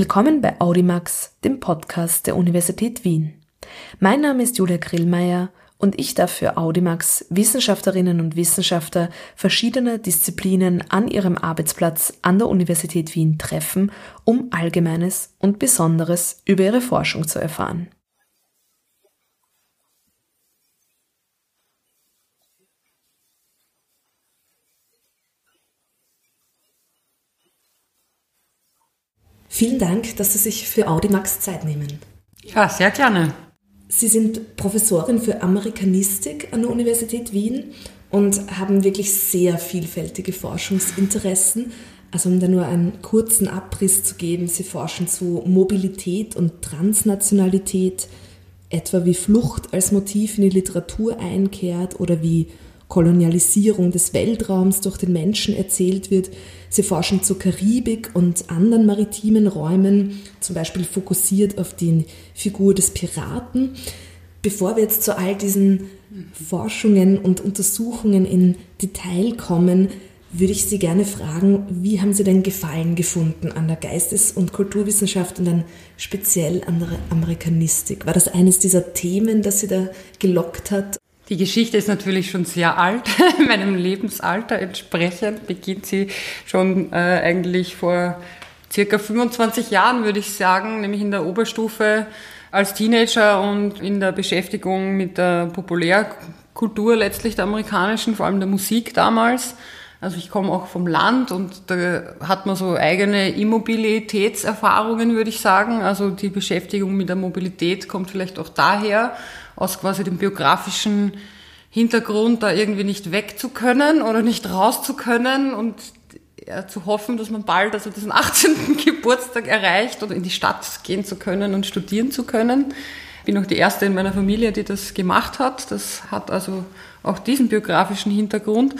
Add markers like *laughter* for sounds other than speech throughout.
Willkommen bei Audimax, dem Podcast der Universität Wien. Mein Name ist Julia Grillmeier und ich darf für Audimax Wissenschaftlerinnen und Wissenschaftler verschiedener Disziplinen an ihrem Arbeitsplatz an der Universität Wien treffen, um Allgemeines und Besonderes über ihre Forschung zu erfahren. Vielen Dank, dass Sie sich für Audimax Zeit nehmen. Ja, sehr gerne. Sie sind Professorin für Amerikanistik an der Universität Wien und haben wirklich sehr vielfältige Forschungsinteressen. Also um da nur einen kurzen Abriss zu geben, Sie forschen zu Mobilität und Transnationalität, etwa wie Flucht als Motiv in die Literatur einkehrt oder wie Kolonialisierung des Weltraums durch den Menschen erzählt wird. Sie forschen zur Karibik und anderen maritimen Räumen, zum Beispiel fokussiert auf die Figur des Piraten. Bevor wir jetzt zu all diesen Forschungen und Untersuchungen in Detail kommen, würde ich Sie gerne fragen, wie haben Sie denn Gefallen gefunden an der Geistes- und Kulturwissenschaft und dann speziell an der Amerikanistik? War das eines dieser Themen, das Sie da gelockt hat? Die Geschichte ist natürlich schon sehr alt, *laughs* meinem Lebensalter entsprechend beginnt sie schon äh, eigentlich vor circa 25 Jahren, würde ich sagen, nämlich in der Oberstufe als Teenager und in der Beschäftigung mit der Populärkultur letztlich der amerikanischen, vor allem der Musik damals. Also ich komme auch vom Land und da hat man so eigene Immobilitätserfahrungen, würde ich sagen. Also die Beschäftigung mit der Mobilität kommt vielleicht auch daher aus quasi dem biografischen Hintergrund, da irgendwie nicht weg zu können oder nicht raus zu können und ja, zu hoffen, dass man bald also diesen *laughs* 18. Geburtstag erreicht oder in die Stadt gehen zu können und studieren zu können. Ich bin auch die erste in meiner Familie, die das gemacht hat. Das hat also auch diesen biografischen Hintergrund.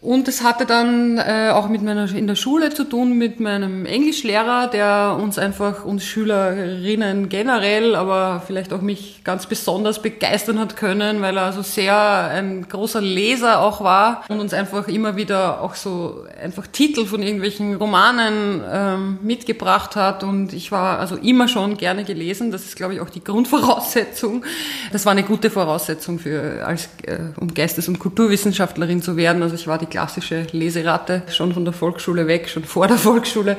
Und es hatte dann äh, auch mit meiner in der Schule zu tun mit meinem Englischlehrer, der uns einfach uns Schülerinnen generell, aber vielleicht auch mich ganz besonders begeistern hat können, weil er also sehr ein großer Leser auch war und uns einfach immer wieder auch so einfach Titel von irgendwelchen Romanen ähm, mitgebracht hat und ich war also immer schon gerne gelesen. Das ist glaube ich auch die Grundvoraussetzung. Das war eine gute Voraussetzung für als äh, um Geistes- und Kulturwissenschaftlerin zu werden. Also ich war die klassische Leserate schon von der Volksschule weg, schon vor der Volksschule.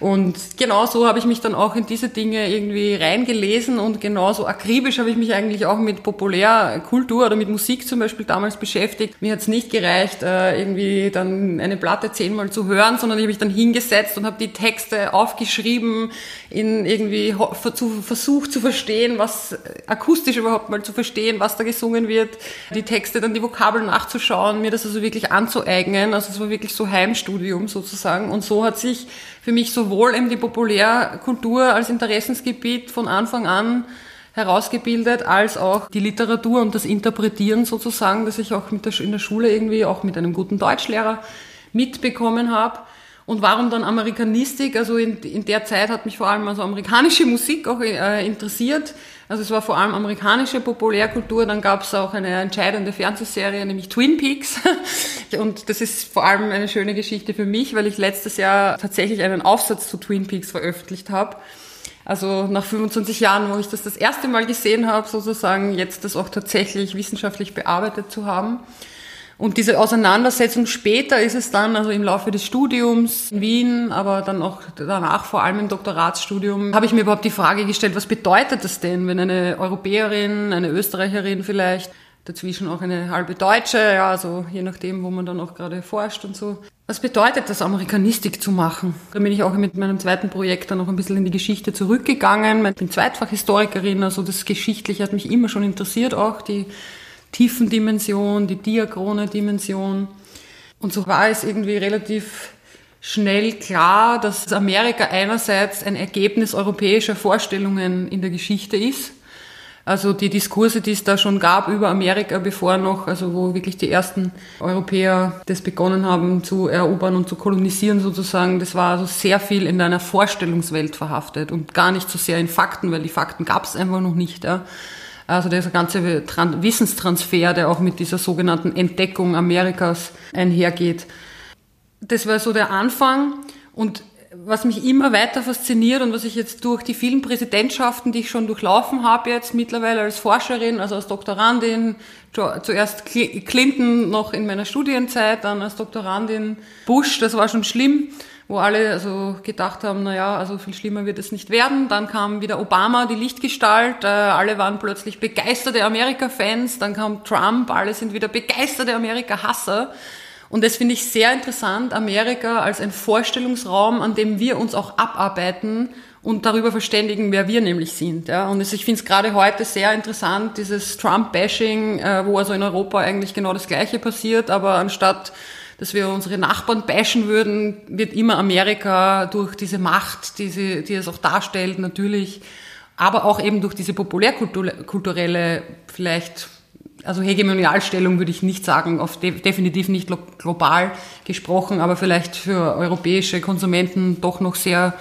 Und genau so habe ich mich dann auch in diese Dinge irgendwie reingelesen und genauso akribisch habe ich mich eigentlich auch mit Populärkultur oder mit Musik zum Beispiel damals beschäftigt. Mir hat es nicht gereicht, äh, irgendwie dann eine Platte zehnmal zu hören, sondern ich habe mich dann hingesetzt und habe die Texte aufgeschrieben, in irgendwie versucht zu verstehen, was akustisch überhaupt mal zu verstehen, was da gesungen wird, die Texte dann die Vokabeln nachzuschauen, mir das also wirklich anzueignen aneignen. Also es war wirklich so Heimstudium sozusagen. Und so hat sich für mich sowohl eben die Populärkultur als Interessensgebiet von Anfang an herausgebildet, als auch die Literatur und das Interpretieren sozusagen, das ich auch der, in der Schule irgendwie auch mit einem guten Deutschlehrer mitbekommen habe. Und warum dann Amerikanistik? Also in, in der Zeit hat mich vor allem also amerikanische Musik auch äh, interessiert. Also es war vor allem amerikanische Populärkultur. Dann gab es auch eine entscheidende Fernsehserie, nämlich Twin Peaks. *laughs* Und das ist vor allem eine schöne Geschichte für mich, weil ich letztes Jahr tatsächlich einen Aufsatz zu Twin Peaks veröffentlicht habe. Also nach 25 Jahren, wo ich das das erste Mal gesehen habe, sozusagen jetzt das auch tatsächlich wissenschaftlich bearbeitet zu haben. Und diese Auseinandersetzung später ist es dann, also im Laufe des Studiums in Wien, aber dann auch danach, vor allem im Doktoratsstudium, habe ich mir überhaupt die Frage gestellt, was bedeutet das denn, wenn eine Europäerin, eine Österreicherin vielleicht, dazwischen auch eine halbe Deutsche, ja, also je nachdem, wo man dann auch gerade forscht und so. Was bedeutet das, Amerikanistik zu machen? Da bin ich auch mit meinem zweiten Projekt dann noch ein bisschen in die Geschichte zurückgegangen. Ich bin Zweitfachhistorikerin, also das Geschichtliche hat mich immer schon interessiert, auch die Tiefendimension, die diachrone Dimension. Und so war es irgendwie relativ schnell klar, dass Amerika einerseits ein Ergebnis europäischer Vorstellungen in der Geschichte ist. Also die Diskurse, die es da schon gab über Amerika, bevor noch, also wo wirklich die ersten Europäer das begonnen haben zu erobern und zu kolonisieren sozusagen, das war also sehr viel in einer Vorstellungswelt verhaftet und gar nicht so sehr in Fakten, weil die Fakten gab es einfach noch nicht. Ja. Also dieser ganze Wissenstransfer, der auch mit dieser sogenannten Entdeckung Amerikas einhergeht. Das war so der Anfang und was mich immer weiter fasziniert und was ich jetzt durch die vielen Präsidentschaften, die ich schon durchlaufen habe jetzt mittlerweile als Forscherin, also als Doktorandin, zuerst Clinton noch in meiner Studienzeit, dann als Doktorandin Bush, das war schon schlimm, wo alle also gedacht haben, na ja, also viel schlimmer wird es nicht werden. Dann kam wieder Obama, die Lichtgestalt, äh, alle waren plötzlich begeisterte Amerika-Fans, dann kam Trump, alle sind wieder begeisterte Amerika-Hasser. Und das finde ich sehr interessant, Amerika als ein Vorstellungsraum, an dem wir uns auch abarbeiten und darüber verständigen, wer wir nämlich sind. Ja. Und ich finde es gerade heute sehr interessant, dieses Trump-Bashing, äh, wo also in Europa eigentlich genau das Gleiche passiert, aber anstatt dass wir unsere Nachbarn bashen würden, wird immer Amerika durch diese Macht, die, sie, die es auch darstellt, natürlich, aber auch eben durch diese populärkulturelle vielleicht also Hegemonialstellung würde ich nicht sagen, auf de definitiv nicht global gesprochen, aber vielleicht für europäische Konsumenten doch noch sehr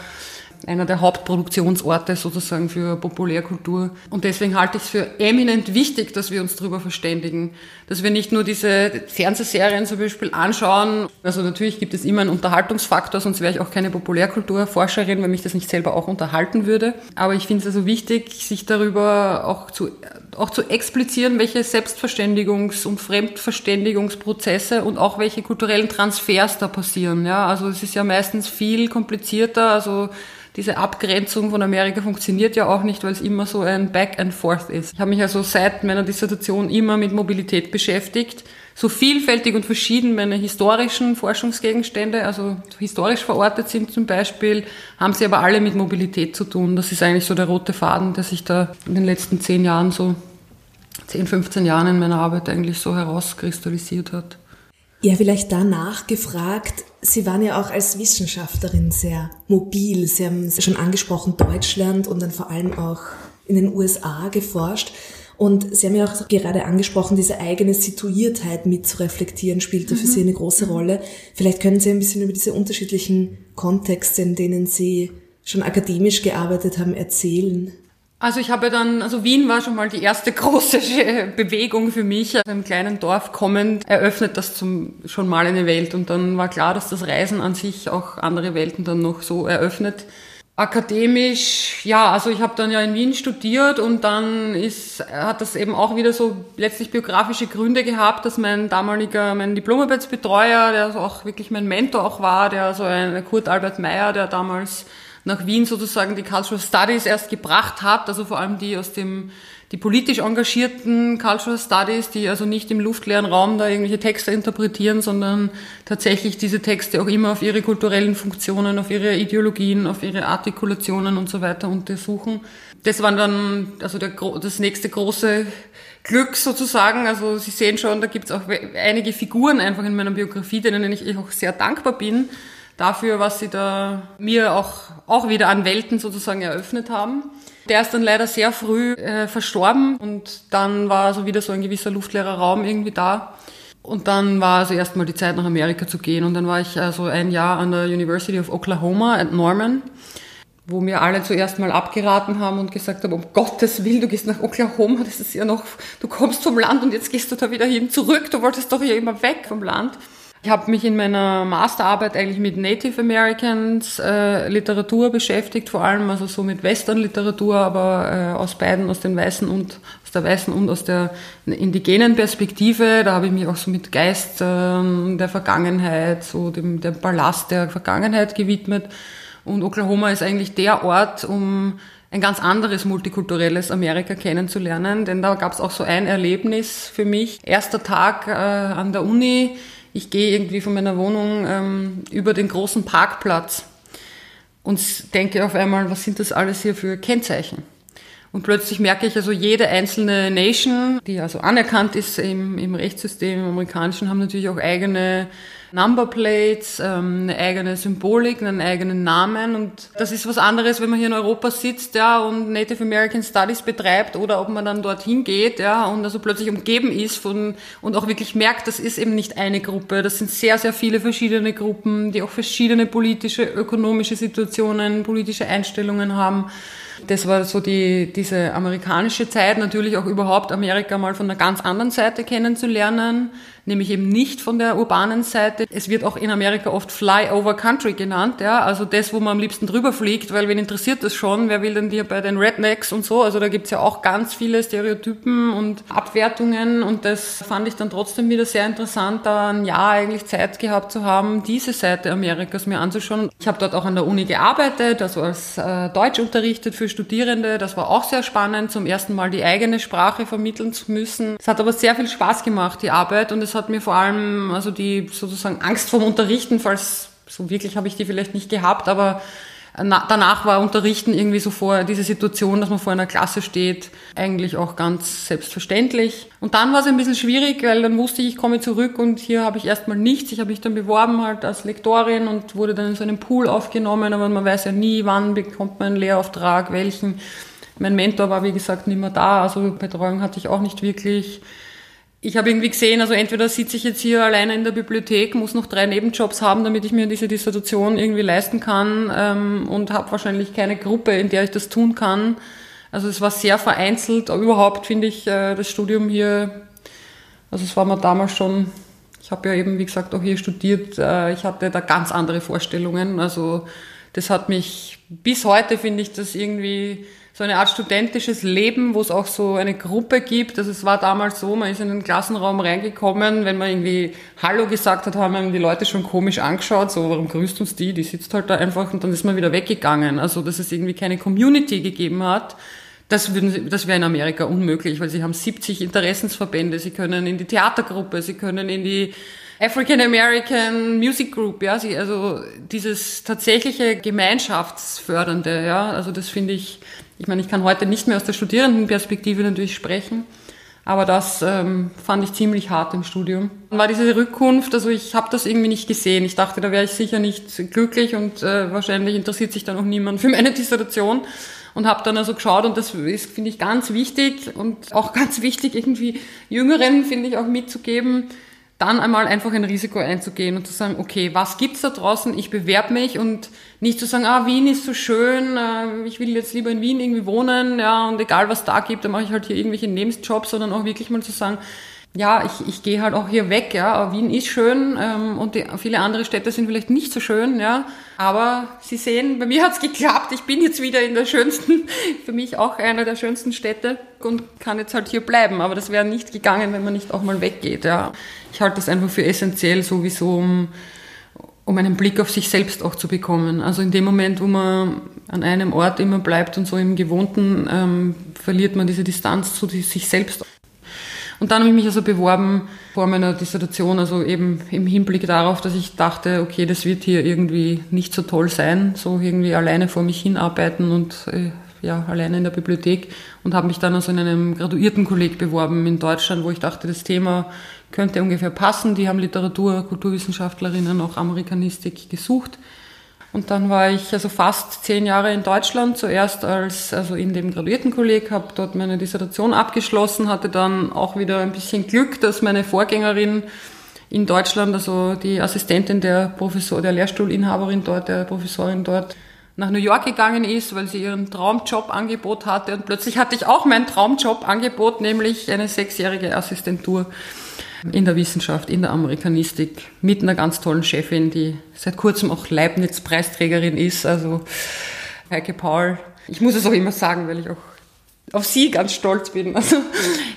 einer der Hauptproduktionsorte sozusagen für Populärkultur. Und deswegen halte ich es für eminent wichtig, dass wir uns darüber verständigen, dass wir nicht nur diese Fernsehserien zum Beispiel anschauen. Also natürlich gibt es immer einen Unterhaltungsfaktor, sonst wäre ich auch keine Populärkulturforscherin, wenn mich das nicht selber auch unterhalten würde. Aber ich finde es also wichtig, sich darüber auch zu, auch zu explizieren, welche Selbstverständigungs- und Fremdverständigungsprozesse und auch welche kulturellen Transfers da passieren. Ja, also es ist ja meistens viel komplizierter. Also diese Abgrenzung von Amerika funktioniert ja auch nicht, weil es immer so ein Back and Forth ist. Ich habe mich also seit meiner Dissertation immer mit Mobilität beschäftigt. So vielfältig und verschieden meine historischen Forschungsgegenstände, also historisch verortet sind zum Beispiel, haben sie aber alle mit Mobilität zu tun. Das ist eigentlich so der rote Faden, der sich da in den letzten zehn Jahren so, 10, 15 Jahren in meiner Arbeit eigentlich so herauskristallisiert hat. Ja, vielleicht danach gefragt, Sie waren ja auch als Wissenschaftlerin sehr mobil. Sie haben schon angesprochen Deutschland und dann vor allem auch in den USA geforscht. Und Sie haben ja auch gerade angesprochen, diese eigene Situiertheit mit zu reflektieren, spielte für mhm. Sie eine große Rolle. Vielleicht können Sie ein bisschen über diese unterschiedlichen Kontexte, in denen Sie schon akademisch gearbeitet haben, erzählen. Also ich habe dann, also Wien war schon mal die erste große *laughs* Bewegung für mich. Aus einem kleinen Dorf kommend eröffnet das zum, schon mal eine Welt und dann war klar, dass das Reisen an sich auch andere Welten dann noch so eröffnet. Akademisch, ja, also ich habe dann ja in Wien studiert und dann ist, hat das eben auch wieder so letztlich biografische Gründe gehabt, dass mein damaliger, mein Diplomarbeitsbetreuer, der also auch wirklich mein Mentor auch war, der so ein Kurt Albert Meyer, der damals nach Wien sozusagen die Cultural Studies erst gebracht hat, also vor allem die aus dem, die politisch engagierten Cultural Studies, die also nicht im luftleeren Raum da irgendwelche Texte interpretieren, sondern tatsächlich diese Texte auch immer auf ihre kulturellen Funktionen, auf ihre Ideologien, auf ihre Artikulationen und so weiter untersuchen. Das war dann also der, das nächste große Glück sozusagen. Also Sie sehen schon, da gibt es auch einige Figuren einfach in meiner Biografie, denen ich auch sehr dankbar bin dafür, was sie da mir auch, auch wieder an Welten sozusagen eröffnet haben. Der ist dann leider sehr früh äh, verstorben und dann war also wieder so ein gewisser luftleerer Raum irgendwie da. Und dann war also erstmal die Zeit nach Amerika zu gehen und dann war ich also ein Jahr an der University of Oklahoma at Norman, wo mir alle zuerst mal abgeraten haben und gesagt haben, um Gottes Willen, du gehst nach Oklahoma, das ist ja noch, du kommst vom Land und jetzt gehst du da wieder hin zurück, du wolltest doch hier immer weg vom Land. Ich habe mich in meiner Masterarbeit eigentlich mit Native Americans äh, Literatur beschäftigt, vor allem also so mit Western-Literatur, aber äh, aus beiden, aus den weißen und aus der weißen und aus der indigenen Perspektive. Da habe ich mich auch so mit Geistern der Vergangenheit, so dem, dem Ballast der Vergangenheit gewidmet. Und Oklahoma ist eigentlich der Ort, um ein ganz anderes multikulturelles Amerika kennenzulernen, denn da gab es auch so ein Erlebnis für mich. Erster Tag äh, an der Uni ich gehe irgendwie von meiner Wohnung ähm, über den großen Parkplatz und denke auf einmal, was sind das alles hier für Kennzeichen? Und plötzlich merke ich also, jede einzelne Nation, die also anerkannt ist im, im Rechtssystem, im amerikanischen, haben natürlich auch eigene Numberplates, ähm, eine eigene Symbolik, einen eigenen Namen. Und das ist was anderes, wenn man hier in Europa sitzt ja, und Native American Studies betreibt oder ob man dann dorthin geht ja, und also plötzlich umgeben ist von und auch wirklich merkt, das ist eben nicht eine Gruppe, das sind sehr, sehr viele verschiedene Gruppen, die auch verschiedene politische, ökonomische Situationen, politische Einstellungen haben. Das war so die, diese amerikanische Zeit, natürlich auch überhaupt Amerika mal von einer ganz anderen Seite kennenzulernen nämlich eben nicht von der urbanen Seite. Es wird auch in Amerika oft Flyover Country genannt, ja, also das, wo man am liebsten drüber fliegt, weil wen interessiert das schon? Wer will denn dir bei den Rednecks und so? Also da gibt's ja auch ganz viele Stereotypen und Abwertungen und das fand ich dann trotzdem wieder sehr interessant, da ein Jahr eigentlich Zeit gehabt zu haben, diese Seite Amerikas mir anzuschauen. Ich habe dort auch an der Uni gearbeitet, also als äh, Deutsch unterrichtet für Studierende. Das war auch sehr spannend, zum ersten Mal die eigene Sprache vermitteln zu müssen. Es hat aber sehr viel Spaß gemacht, die Arbeit und es hat mir vor allem also die sozusagen Angst vom Unterrichten, falls so wirklich habe ich die vielleicht nicht gehabt, aber na, danach war Unterrichten irgendwie so vor diese Situation, dass man vor einer Klasse steht, eigentlich auch ganz selbstverständlich. Und dann war es ein bisschen schwierig, weil dann wusste ich, ich komme zurück und hier habe ich erstmal nichts. Ich habe mich dann beworben halt als Lektorin und wurde dann in so einem Pool aufgenommen, aber man weiß ja nie, wann bekommt man einen Lehrauftrag, welchen. Mein Mentor war, wie gesagt, nicht mehr da, also Betreuung hatte ich auch nicht wirklich ich habe irgendwie gesehen, also entweder sitze ich jetzt hier alleine in der Bibliothek, muss noch drei Nebenjobs haben, damit ich mir diese Dissertation irgendwie leisten kann ähm, und habe wahrscheinlich keine Gruppe, in der ich das tun kann. Also es war sehr vereinzelt, überhaupt finde ich äh, das Studium hier, also es war mir damals schon, ich habe ja eben, wie gesagt, auch hier studiert, äh, ich hatte da ganz andere Vorstellungen. Also das hat mich, bis heute finde ich das irgendwie so eine Art studentisches Leben, wo es auch so eine Gruppe gibt. Also es war damals so, man ist in den Klassenraum reingekommen, wenn man irgendwie Hallo gesagt hat, haben einem die Leute schon komisch angeschaut, so warum grüßt uns die? Die sitzt halt da einfach und dann ist man wieder weggegangen. Also dass es irgendwie keine Community gegeben hat. Das, würden das wäre in Amerika unmöglich, weil sie haben 70 Interessensverbände, sie können in die Theatergruppe, sie können in die African American Music Group, ja, also dieses tatsächliche Gemeinschaftsfördernde, ja, also das finde ich ich meine, ich kann heute nicht mehr aus der Studierendenperspektive natürlich sprechen, aber das ähm, fand ich ziemlich hart im Studium. Dann war diese Rückkunft, also ich habe das irgendwie nicht gesehen. Ich dachte, da wäre ich sicher nicht glücklich und äh, wahrscheinlich interessiert sich dann auch niemand für meine Dissertation und habe dann also geschaut und das ist, finde ich, ganz wichtig und auch *laughs* ganz wichtig, irgendwie Jüngeren, finde ich, auch mitzugeben, dann einmal einfach ein Risiko einzugehen und zu sagen, okay, was gibt's da draußen? Ich bewerbe mich und nicht zu sagen, ah, Wien ist so schön, äh, ich will jetzt lieber in Wien irgendwie wohnen, ja, und egal was da gibt, dann mache ich halt hier irgendwelche Nebenjobs, sondern auch wirklich mal zu sagen, ja, ich, ich gehe halt auch hier weg, ja, Wien ist schön ähm, und die, viele andere Städte sind vielleicht nicht so schön, ja, aber Sie sehen, bei mir hat's geklappt, ich bin jetzt wieder in der schönsten, *laughs* für mich auch einer der schönsten Städte und kann jetzt halt hier bleiben, aber das wäre nicht gegangen, wenn man nicht auch mal weggeht, ja. Ich halte das einfach für essentiell sowieso, um, um einen Blick auf sich selbst auch zu bekommen. Also in dem Moment, wo man an einem Ort immer bleibt und so im Gewohnten, ähm, verliert man diese Distanz zu sich selbst. Und dann habe ich mich also beworben vor meiner Dissertation, also eben im Hinblick darauf, dass ich dachte, okay, das wird hier irgendwie nicht so toll sein, so irgendwie alleine vor mich hinarbeiten und äh, ja, alleine in der Bibliothek und habe mich dann also in einem Graduiertenkolleg beworben in Deutschland, wo ich dachte, das Thema könnte ungefähr passen. Die haben Literatur, Kulturwissenschaftlerinnen, auch Amerikanistik gesucht. Und dann war ich also fast zehn Jahre in Deutschland, zuerst als, also in dem Graduiertenkolleg, habe dort meine Dissertation abgeschlossen, hatte dann auch wieder ein bisschen Glück, dass meine Vorgängerin in Deutschland, also die Assistentin der Professor, der Lehrstuhlinhaberin dort, der Professorin dort, nach New York gegangen ist, weil sie ihren Traumjob-Angebot hatte. Und plötzlich hatte ich auch mein Traumjob-Angebot, nämlich eine sechsjährige Assistentur in der Wissenschaft, in der Amerikanistik, mit einer ganz tollen Chefin, die seit kurzem auch Leibniz-Preisträgerin ist, also Heike Paul. Ich muss es auch immer sagen, weil ich auch auf sie ganz stolz bin. *laughs* Also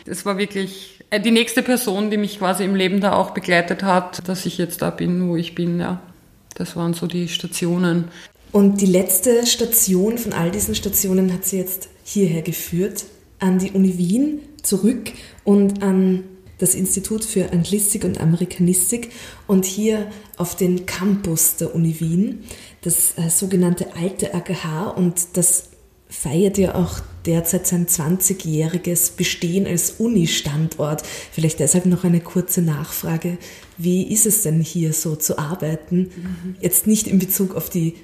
das war wirklich äh, die nächste Person, die mich quasi im Leben da auch begleitet hat, dass ich jetzt da bin, wo ich bin. Ja, das waren so die Stationen. Und die letzte Station von all diesen Stationen hat sie jetzt hierher geführt, an die Uni Wien zurück und an das Institut für Anglistik und Amerikanistik und hier auf den Campus der Uni Wien, das äh, sogenannte alte AGH und das feiert ja auch derzeit sein 20-jähriges Bestehen als Uni-Standort. Vielleicht deshalb noch eine kurze Nachfrage. Wie ist es denn hier so zu arbeiten? Mhm. Jetzt nicht in Bezug auf die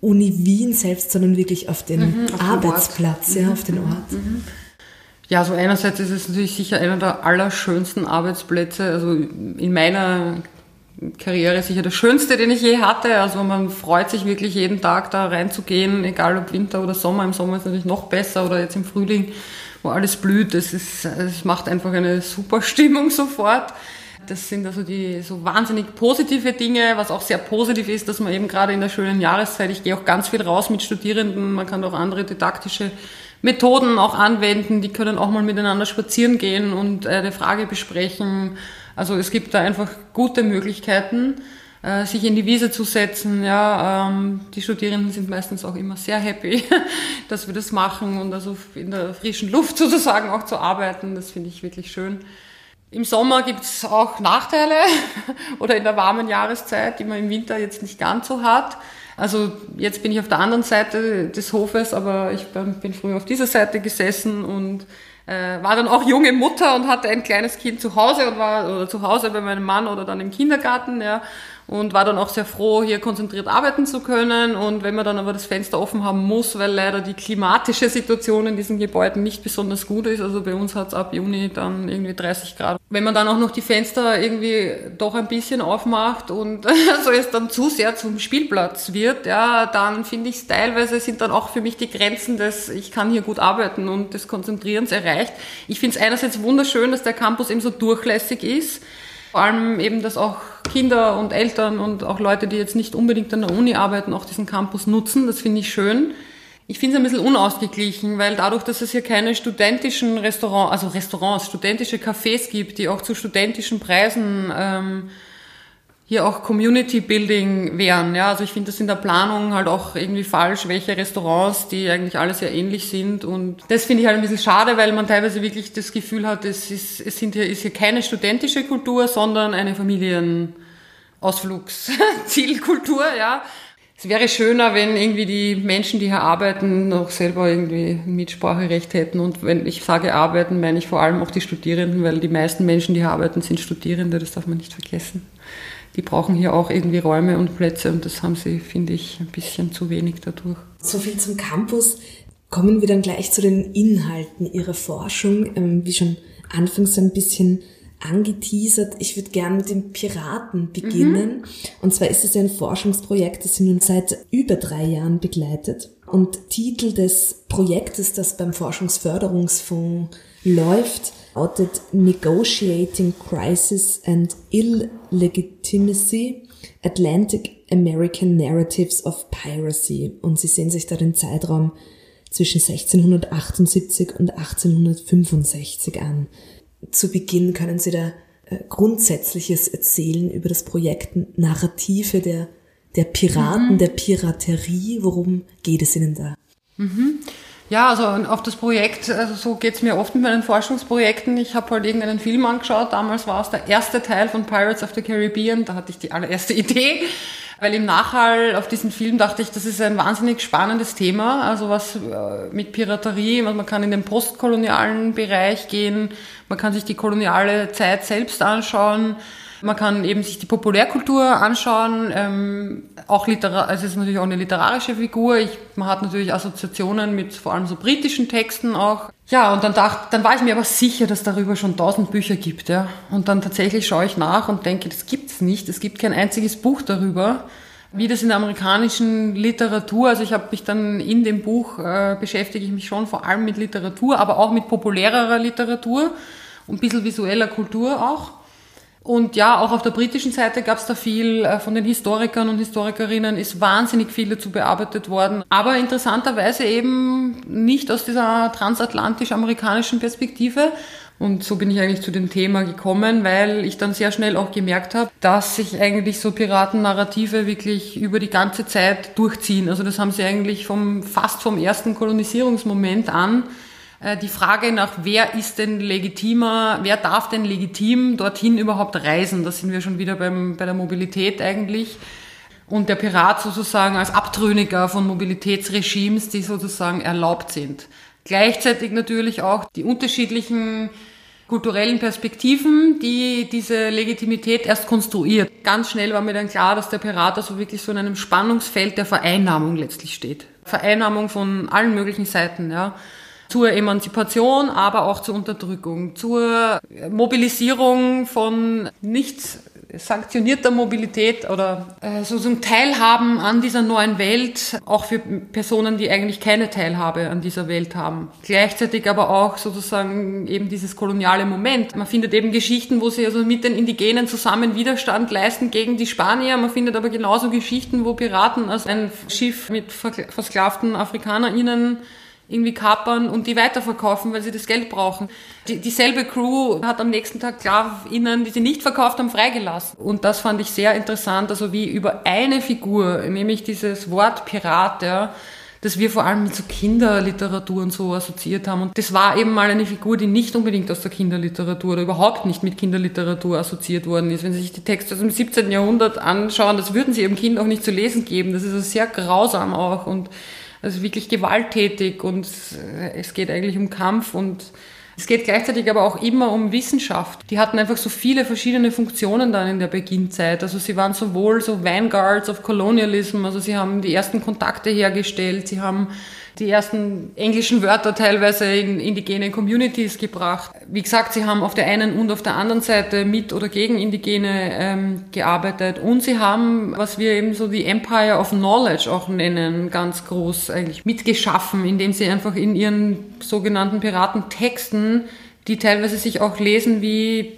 Uni Wien selbst, sondern wirklich auf den mhm, auf Arbeitsplatz, den ja, auf den Ort. Mhm. Ja, also einerseits ist es natürlich sicher einer der allerschönsten Arbeitsplätze, also in meiner Karriere sicher der schönste, den ich je hatte. Also man freut sich wirklich jeden Tag da reinzugehen, egal ob Winter oder Sommer. Im Sommer ist es natürlich noch besser oder jetzt im Frühling, wo alles blüht. Es, ist, es macht einfach eine super Stimmung *laughs* sofort. Das sind also die so wahnsinnig positive Dinge, was auch sehr positiv ist, dass man eben gerade in der schönen Jahreszeit, ich gehe auch ganz viel raus mit Studierenden, man kann auch andere didaktische Methoden auch anwenden, die können auch mal miteinander spazieren gehen und eine Frage besprechen. Also es gibt da einfach gute Möglichkeiten, äh, sich in die Wiese zu setzen. Ja, ähm, die Studierenden sind meistens auch immer sehr happy, *laughs* dass wir das machen und also in der frischen Luft *laughs* sozusagen auch zu arbeiten. Das finde ich wirklich schön. Im Sommer gibt es auch Nachteile *laughs* oder in der warmen Jahreszeit, die man im Winter jetzt nicht ganz so hat. Also jetzt bin ich auf der anderen Seite des Hofes, aber ich bin früher auf dieser Seite gesessen und äh, war dann auch junge Mutter und hatte ein kleines Kind zu Hause und war oder zu Hause bei meinem Mann oder dann im Kindergarten, ja und war dann auch sehr froh, hier konzentriert arbeiten zu können. Und wenn man dann aber das Fenster offen haben muss, weil leider die klimatische Situation in diesen Gebäuden nicht besonders gut ist, also bei uns hat es ab Juni dann irgendwie 30 Grad. Wenn man dann auch noch die Fenster irgendwie doch ein bisschen aufmacht und *laughs* so es dann zu sehr zum Spielplatz wird, ja, dann finde ich es teilweise sind dann auch für mich die Grenzen des, ich kann hier gut arbeiten und des Konzentrierens erreicht. Ich finde es einerseits wunderschön, dass der Campus eben so durchlässig ist. Vor allem eben, dass auch Kinder und Eltern und auch Leute, die jetzt nicht unbedingt an der Uni arbeiten, auch diesen Campus nutzen. Das finde ich schön. Ich finde es ein bisschen unausgeglichen, weil dadurch, dass es hier keine studentischen Restaurants, also Restaurants, studentische Cafés gibt, die auch zu studentischen Preisen ähm, hier auch Community Building wären. Ja, also ich finde das in der Planung halt auch irgendwie falsch, welche Restaurants, die eigentlich alle sehr ähnlich sind. Und das finde ich halt ein bisschen schade, weil man teilweise wirklich das Gefühl hat, es ist, es sind hier, ist hier keine studentische Kultur, sondern eine Familienausflugszielkultur, *laughs* ja. Es wäre schöner, wenn irgendwie die Menschen, die hier arbeiten, noch selber irgendwie Mitspracherecht hätten. Und wenn ich sage arbeiten, meine ich vor allem auch die Studierenden, weil die meisten Menschen, die hier arbeiten, sind Studierende, das darf man nicht vergessen die brauchen hier auch irgendwie Räume und Plätze und das haben sie, finde ich, ein bisschen zu wenig dadurch. So viel zum Campus. Kommen wir dann gleich zu den Inhalten Ihrer Forschung. Ähm, wie schon anfangs ein bisschen angeteasert. Ich würde gerne mit den Piraten beginnen. Mhm. Und zwar ist es ein Forschungsprojekt, das Sie nun seit über drei Jahren begleitet. Und Titel des Projektes, das beim Forschungsförderungsfonds läuft, lautet Negotiating Crisis and Illegitimacy Atlantic American Narratives of Piracy. Und Sie sehen sich da den Zeitraum zwischen 1678 und 1865 an. Zu Beginn können Sie da äh, Grundsätzliches erzählen über das Projekt Narrative der, der Piraten, mhm. der Piraterie. Worum geht es Ihnen da? Mhm. Ja, also auf das Projekt, also so geht's mir oft mit meinen Forschungsprojekten. Ich habe halt irgendeinen Film angeschaut, damals war es der erste Teil von Pirates of the Caribbean, da hatte ich die allererste *laughs* Idee, weil im Nachhall auf diesen Film dachte ich, das ist ein wahnsinnig spannendes Thema, also was äh, mit Piraterie, man kann in den postkolonialen Bereich gehen, man kann sich die koloniale Zeit selbst anschauen, man kann eben sich die Populärkultur anschauen, ähm, auch literar also es ist natürlich auch eine literarische Figur. Ich, man hat natürlich Assoziationen mit vor allem so britischen Texten auch. Ja, und dann dachte, dann war ich mir aber sicher, dass darüber schon tausend Bücher gibt, ja. Und dann tatsächlich schaue ich nach und denke, das gibt's nicht. Es gibt kein einziges Buch darüber wie das in der amerikanischen Literatur, also ich habe mich dann in dem Buch äh, beschäftige ich mich schon vor allem mit Literatur, aber auch mit populärerer Literatur und ein bisschen visueller Kultur auch. Und ja, auch auf der britischen Seite gab es da viel äh, von den Historikern und Historikerinnen, ist wahnsinnig viel dazu bearbeitet worden. Aber interessanterweise eben nicht aus dieser transatlantisch-amerikanischen Perspektive. Und so bin ich eigentlich zu dem Thema gekommen, weil ich dann sehr schnell auch gemerkt habe, dass sich eigentlich so Piratennarrative wirklich über die ganze Zeit durchziehen. Also das haben sie eigentlich vom, fast vom ersten Kolonisierungsmoment an die Frage nach, wer ist denn legitimer, wer darf denn legitim dorthin überhaupt reisen? Da sind wir schon wieder beim, bei der Mobilität eigentlich. Und der Pirat sozusagen als Abtrünniger von Mobilitätsregimes, die sozusagen erlaubt sind. Gleichzeitig natürlich auch die unterschiedlichen kulturellen Perspektiven, die diese Legitimität erst konstruiert. Ganz schnell war mir dann klar, dass der Pirat also wirklich so in einem Spannungsfeld der Vereinnahmung letztlich steht. Vereinnahmung von allen möglichen Seiten, ja zur Emanzipation, aber auch zur Unterdrückung, zur Mobilisierung von nicht sanktionierter Mobilität oder äh, sozusagen Teilhaben an dieser neuen Welt, auch für Personen, die eigentlich keine Teilhabe an dieser Welt haben. Gleichzeitig aber auch sozusagen eben dieses koloniale Moment. Man findet eben Geschichten, wo sie also mit den Indigenen zusammen Widerstand leisten gegen die Spanier. Man findet aber genauso Geschichten, wo Piraten also ein Schiff mit versklavten AfrikanerInnen irgendwie kapern und die weiterverkaufen, weil sie das Geld brauchen. Die, dieselbe Crew hat am nächsten Tag Sklavinnen, die sie nicht verkauft haben, freigelassen. Und das fand ich sehr interessant, also wie über eine Figur, nämlich dieses Wort Pirat, ja, das wir vor allem mit so Kinderliteratur und so assoziiert haben. Und das war eben mal eine Figur, die nicht unbedingt aus der Kinderliteratur oder überhaupt nicht mit Kinderliteratur assoziiert worden ist. Wenn Sie sich die Texte aus dem 17. Jahrhundert anschauen, das würden Sie Ihrem Kind auch nicht zu lesen geben. Das ist also sehr grausam auch und also wirklich gewalttätig und äh, es geht eigentlich um Kampf und es geht gleichzeitig aber auch immer um Wissenschaft. Die hatten einfach so viele verschiedene Funktionen dann in der Beginnzeit. Also sie waren sowohl so Vanguards of Colonialism, also sie haben die ersten Kontakte hergestellt, sie haben die ersten englischen Wörter teilweise in indigene Communities gebracht. Wie gesagt, sie haben auf der einen und auf der anderen Seite mit oder gegen Indigene ähm, gearbeitet und sie haben, was wir eben so die Empire of Knowledge auch nennen, ganz groß eigentlich mitgeschaffen, indem sie einfach in ihren sogenannten Piratentexten, die teilweise sich auch lesen wie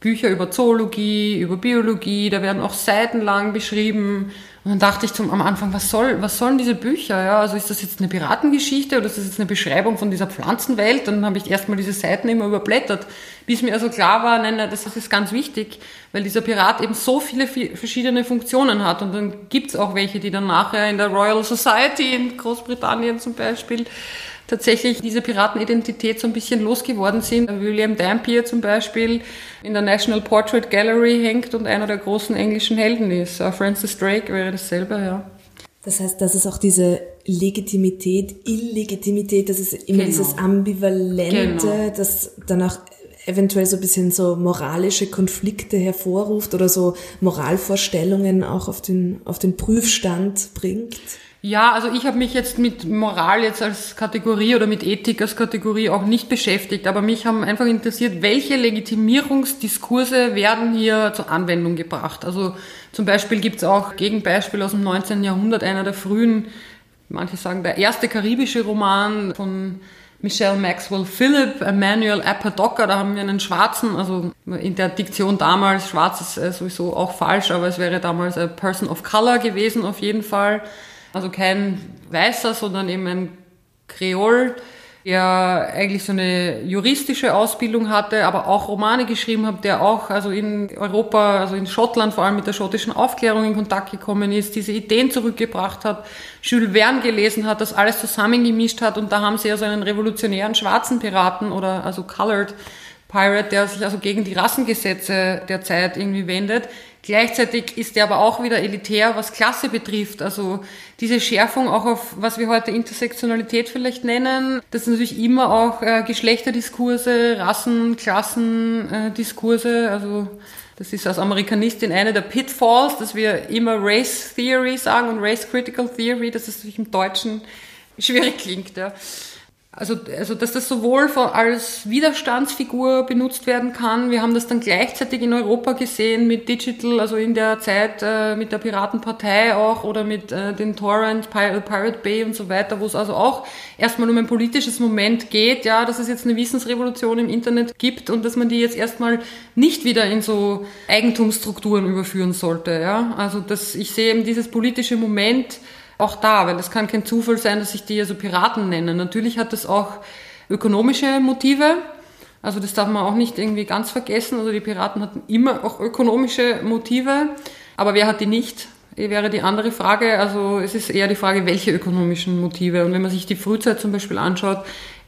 Bücher über Zoologie, über Biologie, da werden auch seitenlang beschrieben, und dann dachte ich zum, am Anfang, was soll, was sollen diese Bücher? Ja, also ist das jetzt eine Piratengeschichte oder ist das jetzt eine Beschreibung von dieser Pflanzenwelt? Und dann habe ich erstmal diese Seiten immer überblättert, bis mir also klar war, nein, nein, das ist ganz wichtig, weil dieser Pirat eben so viele verschiedene Funktionen hat. Und dann gibt's auch welche, die dann nachher in der Royal Society in Großbritannien zum Beispiel tatsächlich diese Piratenidentität so ein bisschen losgeworden sind. William Dampier zum Beispiel in der National Portrait Gallery hängt und einer der großen englischen Helden ist. Francis Drake wäre dasselbe, ja. Das heißt, das ist auch diese Legitimität, Illegitimität, das ist immer genau. dieses Ambivalente, genau. das dann auch eventuell so ein bisschen so moralische Konflikte hervorruft oder so Moralvorstellungen auch auf den, auf den Prüfstand bringt. Ja, also ich habe mich jetzt mit Moral jetzt als Kategorie oder mit Ethik als Kategorie auch nicht beschäftigt, aber mich haben einfach interessiert, welche Legitimierungsdiskurse werden hier zur Anwendung gebracht. Also zum Beispiel gibt's auch Gegenbeispiel aus dem 19. Jahrhundert, einer der frühen, manche sagen der erste karibische Roman von Michelle Maxwell Phillip, Emmanuel Apodaca, da haben wir einen Schwarzen, also in der Diktion damals, Schwarz ist äh, sowieso auch falsch, aber es wäre damals a Person of Color gewesen auf jeden Fall. Also kein Weißer, sondern eben ein Kreol, der eigentlich so eine juristische Ausbildung hatte, aber auch Romane geschrieben hat, der auch also in Europa, also in Schottland vor allem mit der schottischen Aufklärung in Kontakt gekommen ist, diese Ideen zurückgebracht hat, Jules Verne gelesen hat, das alles zusammengemischt hat und da haben sie also einen revolutionären schwarzen Piraten oder also Colored Pirate, der sich also gegen die Rassengesetze der Zeit irgendwie wendet, Gleichzeitig ist er aber auch wieder elitär, was Klasse betrifft. Also diese Schärfung auch auf, was wir heute Intersektionalität vielleicht nennen, das sind natürlich immer auch äh, Geschlechterdiskurse, Rassen, Klassendiskurse. Äh, also das ist als Amerikanistin eine der Pitfalls, dass wir immer Race Theory sagen und Race Critical Theory, dass es natürlich im Deutschen schwierig klingt. Ja. Also, also, dass das sowohl als Widerstandsfigur benutzt werden kann. Wir haben das dann gleichzeitig in Europa gesehen mit Digital, also in der Zeit äh, mit der Piratenpartei auch oder mit äh, den Torrent, Pirate Bay und so weiter, wo es also auch erstmal um ein politisches Moment geht, ja, dass es jetzt eine Wissensrevolution im Internet gibt und dass man die jetzt erstmal nicht wieder in so Eigentumsstrukturen überführen sollte, ja. Also, dass ich sehe eben dieses politische Moment, auch da, weil es kann kein Zufall sein, dass sich die ja so Piraten nennen. Natürlich hat das auch ökonomische Motive. Also das darf man auch nicht irgendwie ganz vergessen. Also die Piraten hatten immer auch ökonomische Motive. Aber wer hat die nicht? Wäre die andere Frage. Also es ist eher die Frage, welche ökonomischen Motive. Und wenn man sich die Frühzeit zum Beispiel anschaut,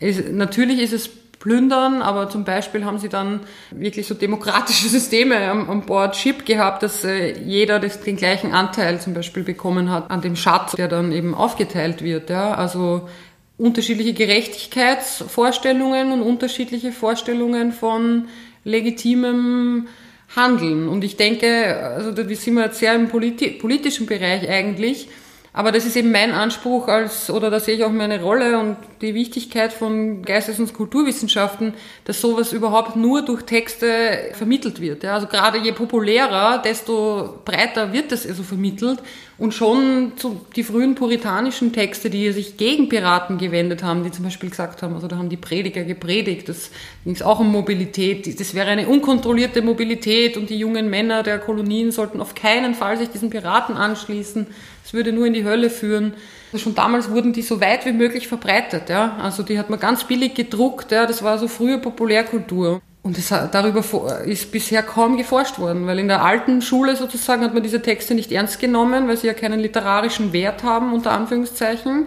ist, natürlich ist es plündern, aber zum Beispiel haben sie dann wirklich so demokratische *laughs* Systeme am, am Board Ship gehabt, dass äh, jeder das, den gleichen Anteil zum Beispiel bekommen hat an dem Schatz, der dann eben aufgeteilt wird. Ja? Also unterschiedliche Gerechtigkeitsvorstellungen und unterschiedliche Vorstellungen von legitimem Handeln. Und ich denke, also da sind wir jetzt sehr im politi politischen Bereich eigentlich, aber das ist eben mein Anspruch als, oder da sehe ich auch meine Rolle und die Wichtigkeit von Geistes- und Kulturwissenschaften, dass sowas überhaupt nur durch Texte vermittelt wird. Ja, also gerade je populärer, desto breiter wird es also vermittelt. Und schon zu, die frühen puritanischen Texte, die sich gegen Piraten gewendet haben, die zum Beispiel gesagt haben, also da haben die Prediger gepredigt, das ging auch um Mobilität, das wäre eine unkontrollierte Mobilität und die jungen Männer der Kolonien sollten auf keinen Fall sich diesen Piraten anschließen, es würde nur in die Hölle führen. Also schon damals wurden die so weit wie möglich verbreitet, ja. Also die hat man ganz billig gedruckt, ja. Das war so frühe Populärkultur. Und es, darüber ist bisher kaum geforscht worden, weil in der alten Schule sozusagen hat man diese Texte nicht ernst genommen, weil sie ja keinen literarischen Wert haben, unter Anführungszeichen.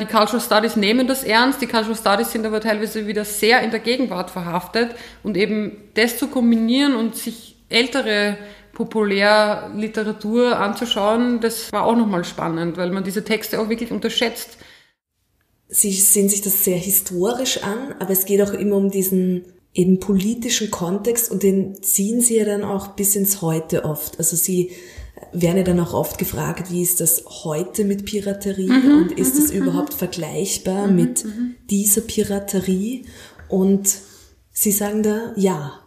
Die Cultural Studies nehmen das ernst, die Cultural Studies sind aber teilweise wieder sehr in der Gegenwart verhaftet und eben das zu kombinieren und sich ältere Populärliteratur anzuschauen, das war auch nochmal spannend, weil man diese Texte auch wirklich unterschätzt. Sie sehen sich das sehr historisch an, aber es geht auch immer um diesen eben politischen Kontext und den ziehen sie ja dann auch bis ins Heute oft. Also sie werden ja dann auch oft gefragt, wie ist das heute mit Piraterie mhm, und ist es mhm, überhaupt mhm. vergleichbar mit mhm. dieser Piraterie? Und sie sagen da, ja,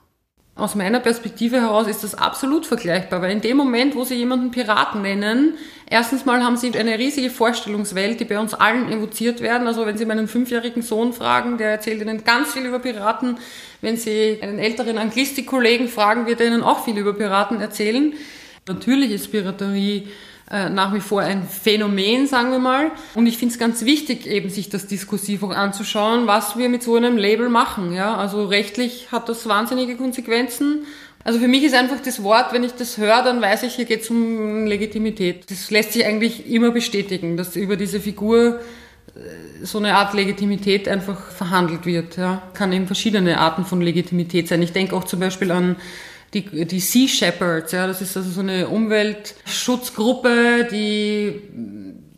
aus meiner Perspektive heraus ist das absolut vergleichbar, weil in dem Moment, wo Sie jemanden Piraten nennen, erstens mal haben Sie eine riesige Vorstellungswelt, die bei uns allen evoziert werden. Also wenn Sie meinen fünfjährigen Sohn fragen, der erzählt Ihnen ganz viel über Piraten. Wenn Sie einen älteren Anglistik-Kollegen fragen, wird er Ihnen auch viel über Piraten erzählen. Natürlich ist Piraterie äh, nach wie vor ein Phänomen, sagen wir mal. Und ich finde es ganz wichtig, eben sich das diskursiv auch anzuschauen, was wir mit so einem Label machen. Ja, also rechtlich hat das wahnsinnige Konsequenzen. Also für mich ist einfach das Wort, wenn ich das höre, dann weiß ich, hier geht es um Legitimität. Das lässt sich eigentlich immer bestätigen, dass über diese Figur äh, so eine Art Legitimität einfach verhandelt wird. Ja. Kann eben verschiedene Arten von Legitimität sein. Ich denke auch zum Beispiel an die, die Sea Shepherds, ja, das ist also so eine Umweltschutzgruppe, die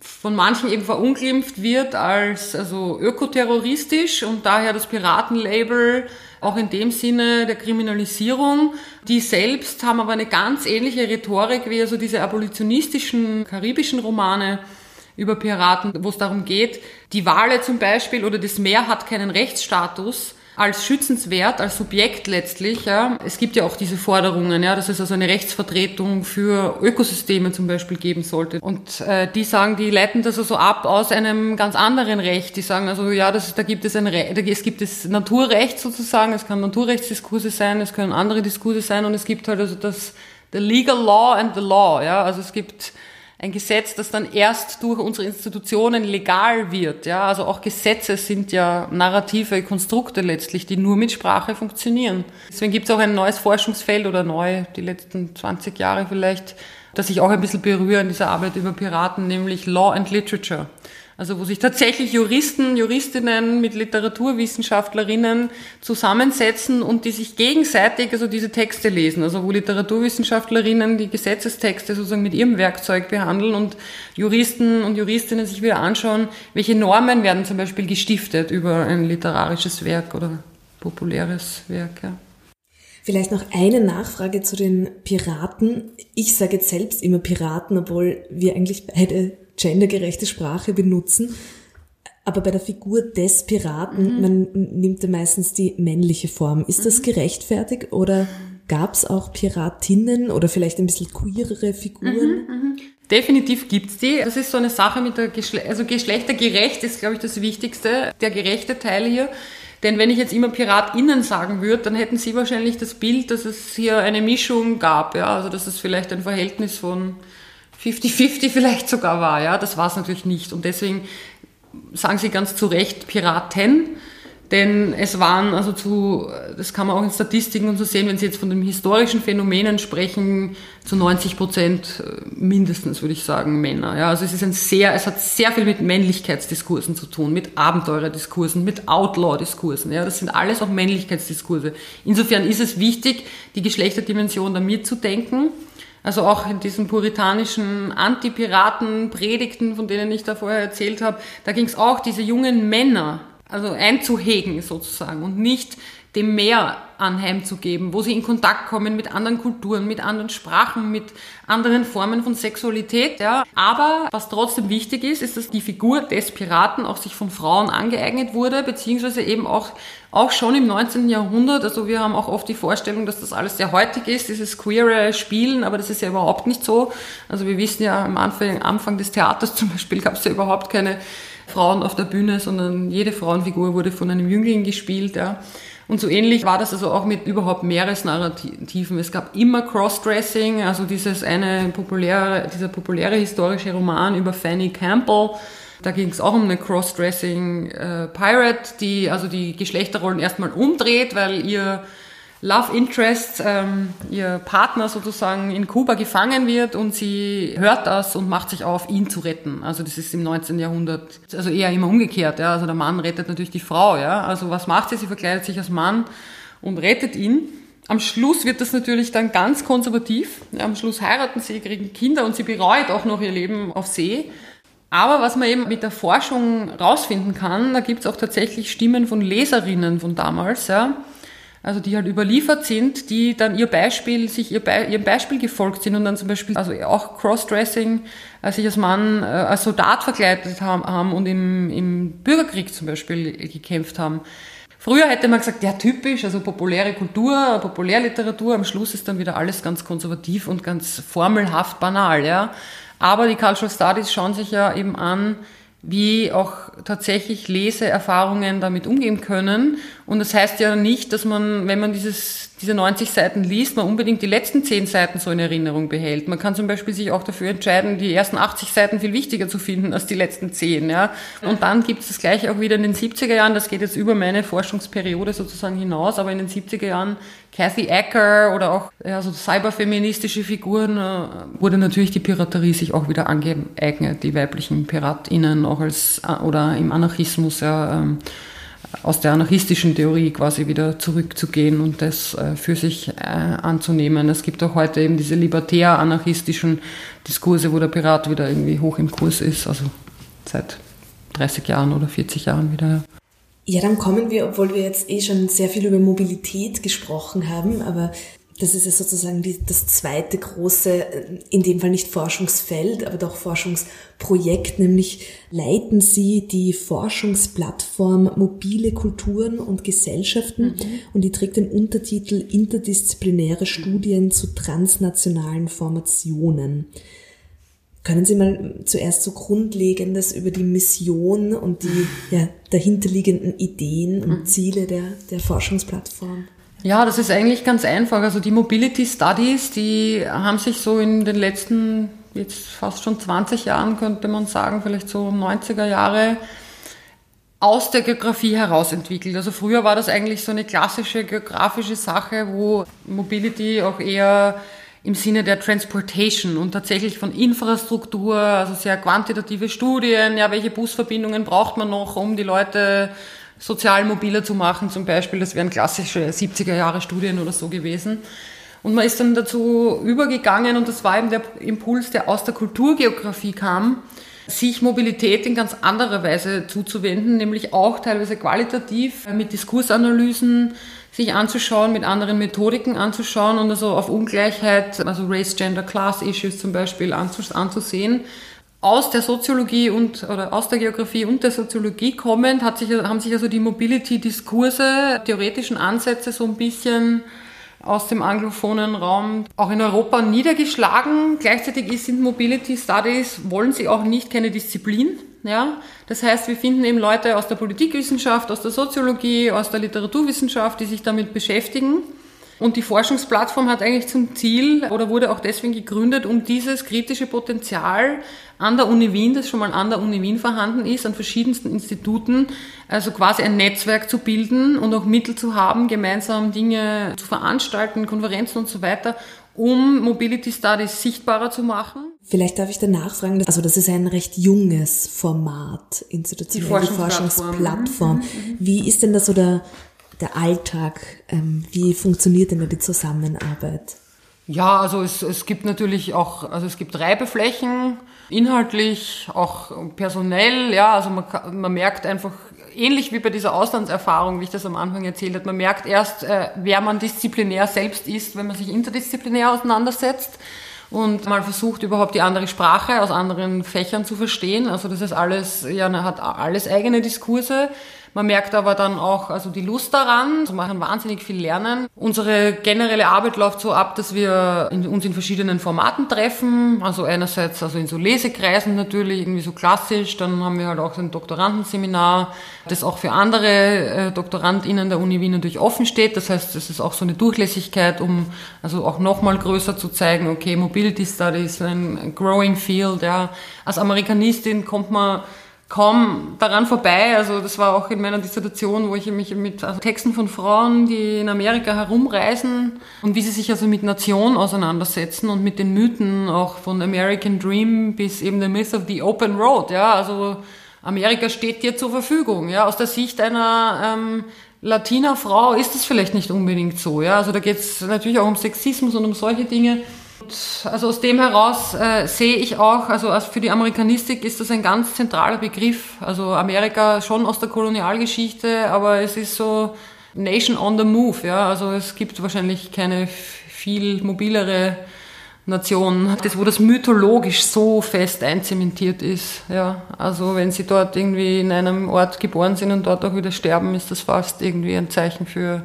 von manchen eben verunglimpft wird als also ökoterroristisch und daher das Piratenlabel auch in dem Sinne der Kriminalisierung. Die selbst haben aber eine ganz ähnliche Rhetorik wie also diese abolitionistischen karibischen Romane über Piraten, wo es darum geht, die Wale zum Beispiel oder das Meer hat keinen Rechtsstatus als schützenswert, als Subjekt letztlich. Ja. Es gibt ja auch diese Forderungen, ja, dass es also eine Rechtsvertretung für Ökosysteme zum Beispiel geben sollte. Und äh, die sagen, die leiten das also ab aus einem ganz anderen Recht. Die sagen also, ja, das, da gibt es ein Re es gibt das Naturrecht sozusagen, es kann Naturrechtsdiskurse sein, es können andere Diskurse sein und es gibt halt also das the legal law and the law. Ja. Also es gibt ein Gesetz, das dann erst durch unsere Institutionen legal wird. Ja, also auch Gesetze sind ja narrative Konstrukte letztlich, die nur mit Sprache funktionieren. Deswegen gibt es auch ein neues Forschungsfeld oder neu, die letzten 20 Jahre vielleicht, das ich auch ein bisschen berühre in dieser Arbeit über Piraten, nämlich Law and Literature. Also wo sich tatsächlich Juristen, Juristinnen mit Literaturwissenschaftlerinnen zusammensetzen und die sich gegenseitig also diese Texte lesen. Also wo Literaturwissenschaftlerinnen die Gesetzestexte sozusagen mit ihrem Werkzeug behandeln und Juristen und Juristinnen sich wieder anschauen, welche Normen werden zum Beispiel gestiftet über ein literarisches Werk oder populäres Werk. Ja. Vielleicht noch eine Nachfrage zu den Piraten. Ich sage jetzt selbst immer Piraten, obwohl wir eigentlich beide gendergerechte Sprache benutzen. Aber bei der Figur des Piraten, mhm. man nimmt ja meistens die männliche Form. Ist das mhm. gerechtfertigt oder gab es auch Piratinnen oder vielleicht ein bisschen queerere Figuren? Mhm, mhm. Definitiv gibt's die. Das ist so eine Sache mit der Geschle also geschlechtergerecht ist, glaube ich, das Wichtigste, der gerechte Teil hier. Denn wenn ich jetzt immer PiratInnen sagen würde, dann hätten Sie wahrscheinlich das Bild, dass es hier eine Mischung gab, ja, also dass es vielleicht ein Verhältnis von 50-50 vielleicht sogar war. Ja, das war es natürlich nicht. Und deswegen sagen Sie ganz zu Recht Piraten, denn es waren also zu, das kann man auch in Statistiken und so sehen, wenn Sie jetzt von den historischen Phänomenen sprechen, zu 90 Prozent äh, mindestens, würde ich sagen, Männer. Ja, also es ist ein sehr, es hat sehr viel mit Männlichkeitsdiskursen zu tun, mit Abenteurerdiskursen, mit Outlaw-Diskursen. Ja, das sind alles auch Männlichkeitsdiskurse. Insofern ist es wichtig, die Geschlechterdimension da mitzudenken. Also auch in diesen puritanischen Antipiraten-Predigten, von denen ich da vorher erzählt habe, da ging es auch diese jungen Männer, also einzuhegen sozusagen und nicht dem Meer anheimzugeben, wo sie in Kontakt kommen mit anderen Kulturen, mit anderen Sprachen, mit anderen Formen von Sexualität. Ja. Aber was trotzdem wichtig ist, ist, dass die Figur des Piraten auch sich von Frauen angeeignet wurde, beziehungsweise eben auch, auch schon im 19. Jahrhundert. Also wir haben auch oft die Vorstellung, dass das alles sehr heutig ist, dieses queere Spielen, aber das ist ja überhaupt nicht so. Also wir wissen ja am Anfang, Anfang des Theaters zum Beispiel gab es ja überhaupt keine Frauen auf der Bühne, sondern jede Frauenfigur wurde von einem Jüngling gespielt. Ja. Und so ähnlich war das also auch mit überhaupt Meeresnarrativen. Es gab immer Crossdressing, also dieses eine populäre, dieser populäre historische Roman über Fanny Campbell. Da ging es auch um eine Crossdressing äh, Pirate, die also die Geschlechterrollen erstmal umdreht, weil ihr Love Interest, ähm, ihr Partner sozusagen in Kuba gefangen wird und sie hört das und macht sich auf, ihn zu retten. Also das ist im 19. Jahrhundert, also eher immer umgekehrt. Ja? Also der Mann rettet natürlich die Frau. Ja? Also was macht sie? Sie verkleidet sich als Mann und rettet ihn. Am Schluss wird das natürlich dann ganz konservativ. Am Schluss heiraten sie, kriegen Kinder und sie bereut auch noch ihr Leben auf See. Aber was man eben mit der Forschung rausfinden kann, da gibt es auch tatsächlich Stimmen von Leserinnen von damals, ja, also die halt überliefert sind, die dann ihr Beispiel, sich ihr Be ihrem Beispiel gefolgt sind und dann zum Beispiel, also auch Crossdressing, als sich als Mann, äh, als Soldat verkleidet haben, haben und im, im Bürgerkrieg zum Beispiel gekämpft haben. Früher hätte man gesagt, ja typisch, also populäre Kultur, Populärliteratur, am Schluss ist dann wieder alles ganz konservativ und ganz formelhaft banal, ja. Aber die Cultural Studies schauen sich ja eben an, wie auch tatsächlich Leseerfahrungen damit umgehen können. Und das heißt ja nicht, dass man, wenn man dieses diese 90 Seiten liest, man unbedingt die letzten 10 Seiten so in Erinnerung behält. Man kann zum Beispiel sich auch dafür entscheiden, die ersten 80 Seiten viel wichtiger zu finden als die letzten 10. Ja? Und dann gibt es das gleiche auch wieder in den 70er Jahren, das geht jetzt über meine Forschungsperiode sozusagen hinaus, aber in den 70er Jahren Kathy Acker oder auch ja, so cyberfeministische Figuren äh, wurde natürlich die Piraterie sich auch wieder angeeignet, die weiblichen PiratInnen auch als äh, oder im Anarchismus ja, ähm, aus der anarchistischen Theorie quasi wieder zurückzugehen und das äh, für sich äh, anzunehmen. Es gibt auch heute eben diese libertär-anarchistischen Diskurse, wo der Pirat wieder irgendwie hoch im Kurs ist, also seit 30 Jahren oder 40 Jahren wieder. Ja, dann kommen wir, obwohl wir jetzt eh schon sehr viel über Mobilität gesprochen haben, aber das ist ja sozusagen die, das zweite große, in dem Fall nicht Forschungsfeld, aber doch Forschungsprojekt, nämlich leiten Sie die Forschungsplattform Mobile Kulturen und Gesellschaften mhm. und die trägt den Untertitel Interdisziplinäre Studien zu transnationalen Formationen. Können Sie mal zuerst so Grundlegendes über die Mission und die ja, dahinterliegenden Ideen und mhm. Ziele der, der Forschungsplattform? Ja, das ist eigentlich ganz einfach. Also die Mobility Studies, die haben sich so in den letzten, jetzt fast schon 20 Jahren, könnte man sagen, vielleicht so 90er Jahre, aus der Geografie heraus entwickelt. Also früher war das eigentlich so eine klassische geografische Sache, wo Mobility auch eher im Sinne der Transportation und tatsächlich von Infrastruktur, also sehr quantitative Studien, ja, welche Busverbindungen braucht man noch, um die Leute sozial mobiler zu machen zum Beispiel. Das wären klassische 70er Jahre Studien oder so gewesen. Und man ist dann dazu übergegangen, und das war eben der Impuls, der aus der Kulturgeografie kam, sich Mobilität in ganz anderer Weise zuzuwenden, nämlich auch teilweise qualitativ mit Diskursanalysen sich anzuschauen, mit anderen Methodiken anzuschauen und also auf Ungleichheit, also Race, Gender, Class Issues zum Beispiel anzusehen aus der Soziologie und oder aus der Geografie und der Soziologie kommend hat sich, haben sich also die Mobility-Diskurse, theoretischen Ansätze so ein bisschen aus dem anglophonen Raum auch in Europa niedergeschlagen. Gleichzeitig sind Mobility Studies, wollen sie auch nicht keine Disziplin. Ja? Das heißt, wir finden eben Leute aus der Politikwissenschaft, aus der Soziologie, aus der Literaturwissenschaft, die sich damit beschäftigen. Und die Forschungsplattform hat eigentlich zum Ziel oder wurde auch deswegen gegründet, um dieses kritische Potenzial an der Uni Wien, das schon mal an der Uni Wien vorhanden ist, an verschiedensten Instituten, also quasi ein Netzwerk zu bilden und auch Mittel zu haben, gemeinsam Dinge zu veranstalten, Konferenzen und so weiter, um Mobility Studies sichtbarer zu machen. Vielleicht darf ich danach fragen, also das ist ein recht junges Format, institutionell die Forschungsplattform. Die Forschungsplattform. Mhm. Wie ist denn das oder der Alltag? Ähm, wie funktioniert denn da die Zusammenarbeit? Ja, also es, es gibt natürlich auch, also es gibt Reibeflächen, inhaltlich, auch personell, ja, also man, man merkt einfach ähnlich wie bei dieser Auslandserfahrung, wie ich das am Anfang erzählt habe. Man merkt erst, äh, wer man disziplinär selbst ist, wenn man sich interdisziplinär auseinandersetzt und mal versucht, überhaupt die andere Sprache aus anderen Fächern zu verstehen. Also das ist alles, ja, hat alles eigene Diskurse. Man merkt aber dann auch also die Lust daran. Also kann wahnsinnig viel lernen. Unsere generelle Arbeit läuft so ab, dass wir in, uns in verschiedenen Formaten treffen. Also einerseits also in so Lesekreisen natürlich, irgendwie so klassisch. Dann haben wir halt auch so ein Doktorandenseminar, das auch für andere äh, DoktorandInnen der Uni Wien natürlich offen steht. Das heißt, es ist auch so eine Durchlässigkeit, um also auch nochmal größer zu zeigen, okay, Mobility Studies, ein growing field, ja. Als Amerikanistin kommt man kaum daran vorbei. Also das war auch in meiner Dissertation, wo ich mich mit also Texten von Frauen, die in Amerika herumreisen und wie sie sich also mit Nation auseinandersetzen und mit den Mythen auch von American Dream bis eben der Myth of the Open Road. Ja, also Amerika steht dir zur Verfügung. Ja, aus der Sicht einer ähm, Latina Frau ist das vielleicht nicht unbedingt so. Ja, also da geht es natürlich auch um Sexismus und um solche Dinge also aus dem heraus äh, sehe ich auch, also für die Amerikanistik ist das ein ganz zentraler Begriff. Also Amerika schon aus der Kolonialgeschichte, aber es ist so Nation on the Move. Ja, also es gibt wahrscheinlich keine viel mobilere Nation, das, wo das mythologisch so fest einzementiert ist. Ja, also wenn sie dort irgendwie in einem Ort geboren sind und dort auch wieder sterben, ist das fast irgendwie ein Zeichen für,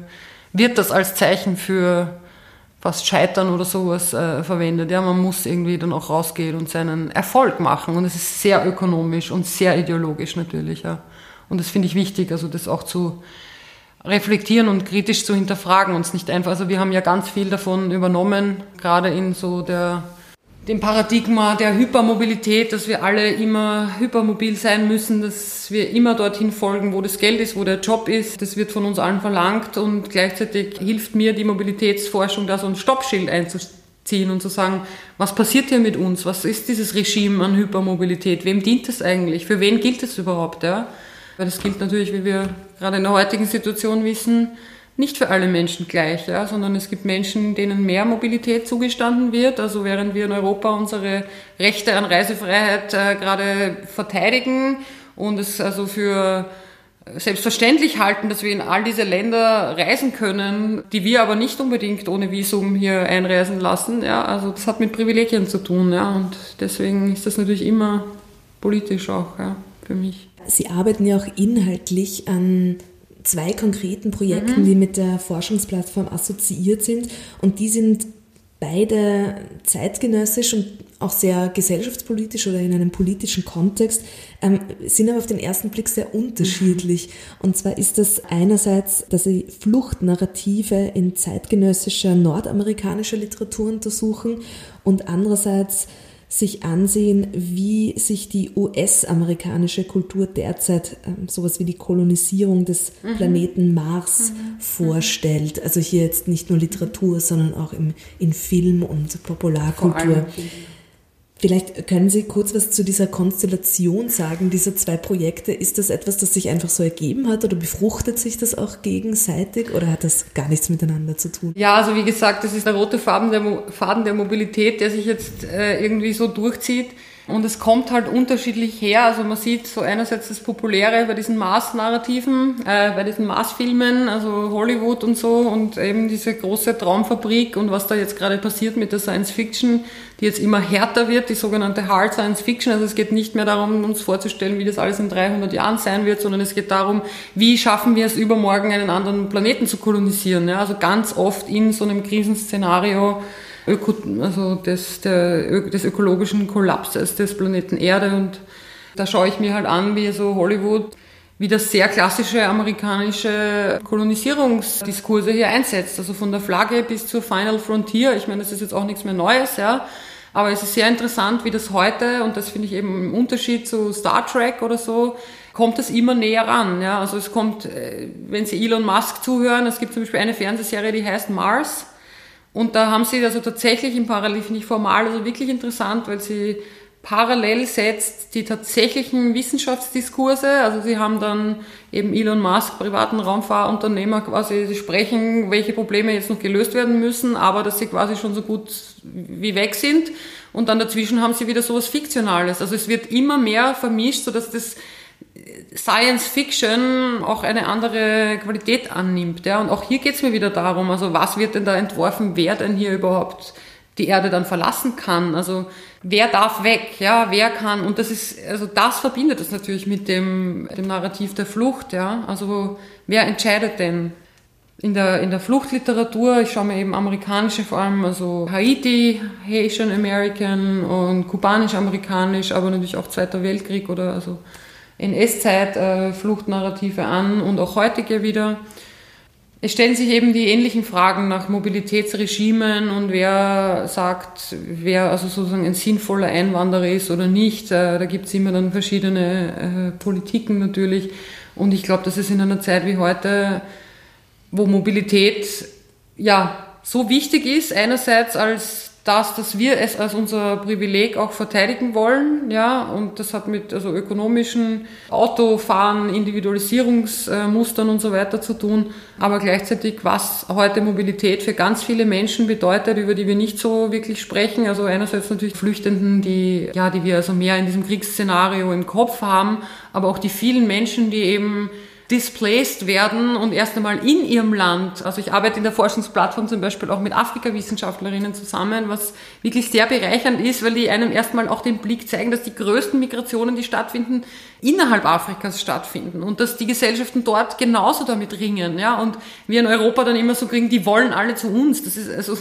wird das als Zeichen für fast Scheitern oder sowas äh, verwendet. Ja, man muss irgendwie dann auch rausgehen und seinen Erfolg machen. Und es ist sehr ökonomisch und sehr ideologisch natürlich. Ja. Und das finde ich wichtig, also das auch zu reflektieren und kritisch zu hinterfragen. Uns nicht einfach, also wir haben ja ganz viel davon übernommen, gerade in so der dem Paradigma der Hypermobilität, dass wir alle immer hypermobil sein müssen, dass wir immer dorthin folgen, wo das Geld ist, wo der Job ist. Das wird von uns allen verlangt und gleichzeitig hilft mir die Mobilitätsforschung, da so ein Stoppschild einzuziehen und zu sagen, was passiert hier mit uns? Was ist dieses Regime an Hypermobilität? Wem dient es eigentlich? Für wen gilt es überhaupt? Ja? Weil das gilt natürlich, wie wir gerade in der heutigen Situation wissen, nicht für alle Menschen gleich, ja, sondern es gibt Menschen, denen mehr Mobilität zugestanden wird. Also während wir in Europa unsere Rechte an Reisefreiheit äh, gerade verteidigen und es also für selbstverständlich halten, dass wir in all diese Länder reisen können, die wir aber nicht unbedingt ohne Visum hier einreisen lassen. Ja, also das hat mit Privilegien zu tun, ja, und deswegen ist das natürlich immer politisch auch, ja, für mich. Sie arbeiten ja auch inhaltlich an zwei konkreten Projekten, mhm. die mit der Forschungsplattform assoziiert sind. Und die sind beide zeitgenössisch und auch sehr gesellschaftspolitisch oder in einem politischen Kontext, ähm, sind aber auf den ersten Blick sehr unterschiedlich. Und zwar ist das einerseits, dass sie Fluchtnarrative in zeitgenössischer nordamerikanischer Literatur untersuchen und andererseits sich ansehen, wie sich die US-amerikanische Kultur derzeit ähm, sowas wie die Kolonisierung des mhm. Planeten Mars mhm. vorstellt. Also hier jetzt nicht nur Literatur, sondern auch im, in Film und Popularkultur. Vielleicht können Sie kurz was zu dieser Konstellation sagen, dieser zwei Projekte. Ist das etwas, das sich einfach so ergeben hat oder befruchtet sich das auch gegenseitig oder hat das gar nichts miteinander zu tun? Ja, also wie gesagt, das ist der rote Faden der, Faden der Mobilität, der sich jetzt äh, irgendwie so durchzieht. Und es kommt halt unterschiedlich her. Also man sieht so einerseits das Populäre bei diesen Mars-Narrativen, äh, bei diesen Mars-Filmen, also Hollywood und so und eben diese große Traumfabrik und was da jetzt gerade passiert mit der Science Fiction, die jetzt immer härter wird, die sogenannte Hard Science Fiction. Also es geht nicht mehr darum, uns vorzustellen, wie das alles in 300 Jahren sein wird, sondern es geht darum, wie schaffen wir es übermorgen, einen anderen Planeten zu kolonisieren. Ja? Also ganz oft in so einem Krisenszenario Öko, also des, der, des ökologischen Kollapses des Planeten Erde. Und da schaue ich mir halt an, wie so Hollywood wie das sehr klassische amerikanische Kolonisierungsdiskurse hier einsetzt. Also von der Flagge bis zur Final Frontier. Ich meine, das ist jetzt auch nichts mehr Neues, ja. Aber es ist sehr interessant, wie das heute, und das finde ich eben im Unterschied zu Star Trek oder so, kommt es immer näher ran. Ja? Also es kommt, äh, wenn Sie Elon Musk zuhören, es gibt zum Beispiel eine Fernsehserie, die heißt Mars. Und da haben sie also tatsächlich im Parallel, finde ich formal, also wirklich interessant, weil sie parallel setzt die tatsächlichen Wissenschaftsdiskurse. Also sie haben dann eben Elon Musk, privaten Raumfahrunternehmer, quasi, sie sprechen, welche Probleme jetzt noch gelöst werden müssen, aber dass sie quasi schon so gut wie weg sind. Und dann dazwischen haben sie wieder sowas Fiktionales. Also es wird immer mehr vermischt, sodass das Science Fiction auch eine andere Qualität annimmt. Ja? Und auch hier geht es mir wieder darum, also was wird denn da entworfen, wer denn hier überhaupt die Erde dann verlassen kann. Also wer darf weg, ja, wer kann. Und das ist, also das verbindet das natürlich mit dem, dem Narrativ der Flucht, ja. Also wer entscheidet denn? In der, in der Fluchtliteratur, ich schaue mir eben amerikanische vor allem, also Haiti, Haitian American und kubanisch-amerikanisch, aber natürlich auch Zweiter Weltkrieg oder also NS-Zeit äh, Fluchtnarrative an und auch heutige wieder. Es stellen sich eben die ähnlichen Fragen nach Mobilitätsregimen und wer sagt, wer also sozusagen ein sinnvoller Einwanderer ist oder nicht. Äh, da gibt es immer dann verschiedene äh, Politiken natürlich. Und ich glaube, dass es in einer Zeit wie heute, wo Mobilität ja so wichtig ist, einerseits als das, dass wir es als unser Privileg auch verteidigen wollen, ja, und das hat mit also ökonomischen Autofahren, Individualisierungsmustern und so weiter zu tun, aber gleichzeitig, was heute Mobilität für ganz viele Menschen bedeutet, über die wir nicht so wirklich sprechen, also einerseits natürlich Flüchtenden, die, ja, die wir also mehr in diesem Kriegsszenario im Kopf haben, aber auch die vielen Menschen, die eben displaced werden und erst einmal in ihrem Land. Also ich arbeite in der Forschungsplattform zum Beispiel auch mit Afrika-Wissenschaftlerinnen zusammen, was wirklich sehr bereichernd ist, weil die einem erstmal auch den Blick zeigen, dass die größten Migrationen, die stattfinden, innerhalb Afrikas stattfinden und dass die Gesellschaften dort genauso damit ringen. Ja? Und wir in Europa dann immer so kriegen, die wollen alle zu uns. Das ist also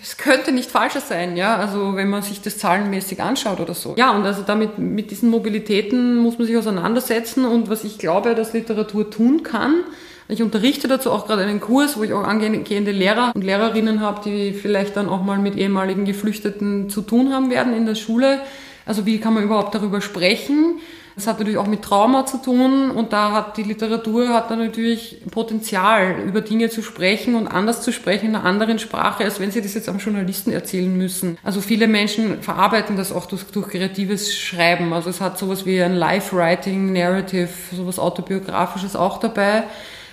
es könnte nicht falscher sein, ja, also wenn man sich das zahlenmäßig anschaut oder so. Ja, und also damit, mit diesen Mobilitäten muss man sich auseinandersetzen und was ich glaube, dass Literatur tun kann, ich unterrichte dazu auch gerade einen Kurs, wo ich auch angehende Lehrer und Lehrerinnen habe, die vielleicht dann auch mal mit ehemaligen Geflüchteten zu tun haben werden in der Schule. Also wie kann man überhaupt darüber sprechen? Das hat natürlich auch mit Trauma zu tun und da hat die Literatur hat dann natürlich Potenzial, über Dinge zu sprechen und anders zu sprechen in einer anderen Sprache, als wenn sie das jetzt am Journalisten erzählen müssen. Also viele Menschen verarbeiten das auch durch, durch kreatives Schreiben. Also es hat sowas wie ein Life-Writing, Narrative, sowas autobiografisches auch dabei.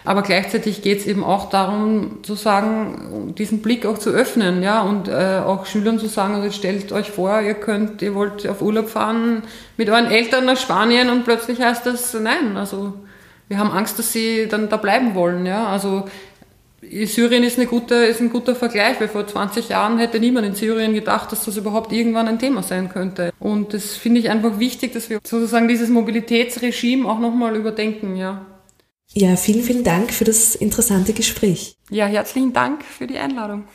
Aber gleichzeitig geht es eben auch darum, zu sagen, diesen Blick auch zu öffnen, ja, und äh, auch Schülern zu sagen, also stellt euch vor, ihr könnt, ihr wollt auf Urlaub fahren mit euren Eltern nach Spanien und plötzlich heißt das, nein, also wir haben Angst, dass sie dann da bleiben wollen, ja, also Syrien ist, eine gute, ist ein guter Vergleich, weil vor 20 Jahren hätte niemand in Syrien gedacht, dass das überhaupt irgendwann ein Thema sein könnte. Und das finde ich einfach wichtig, dass wir sozusagen dieses Mobilitätsregime auch nochmal überdenken, ja. Ja, vielen, vielen Dank für das interessante Gespräch. Ja, herzlichen Dank für die Einladung.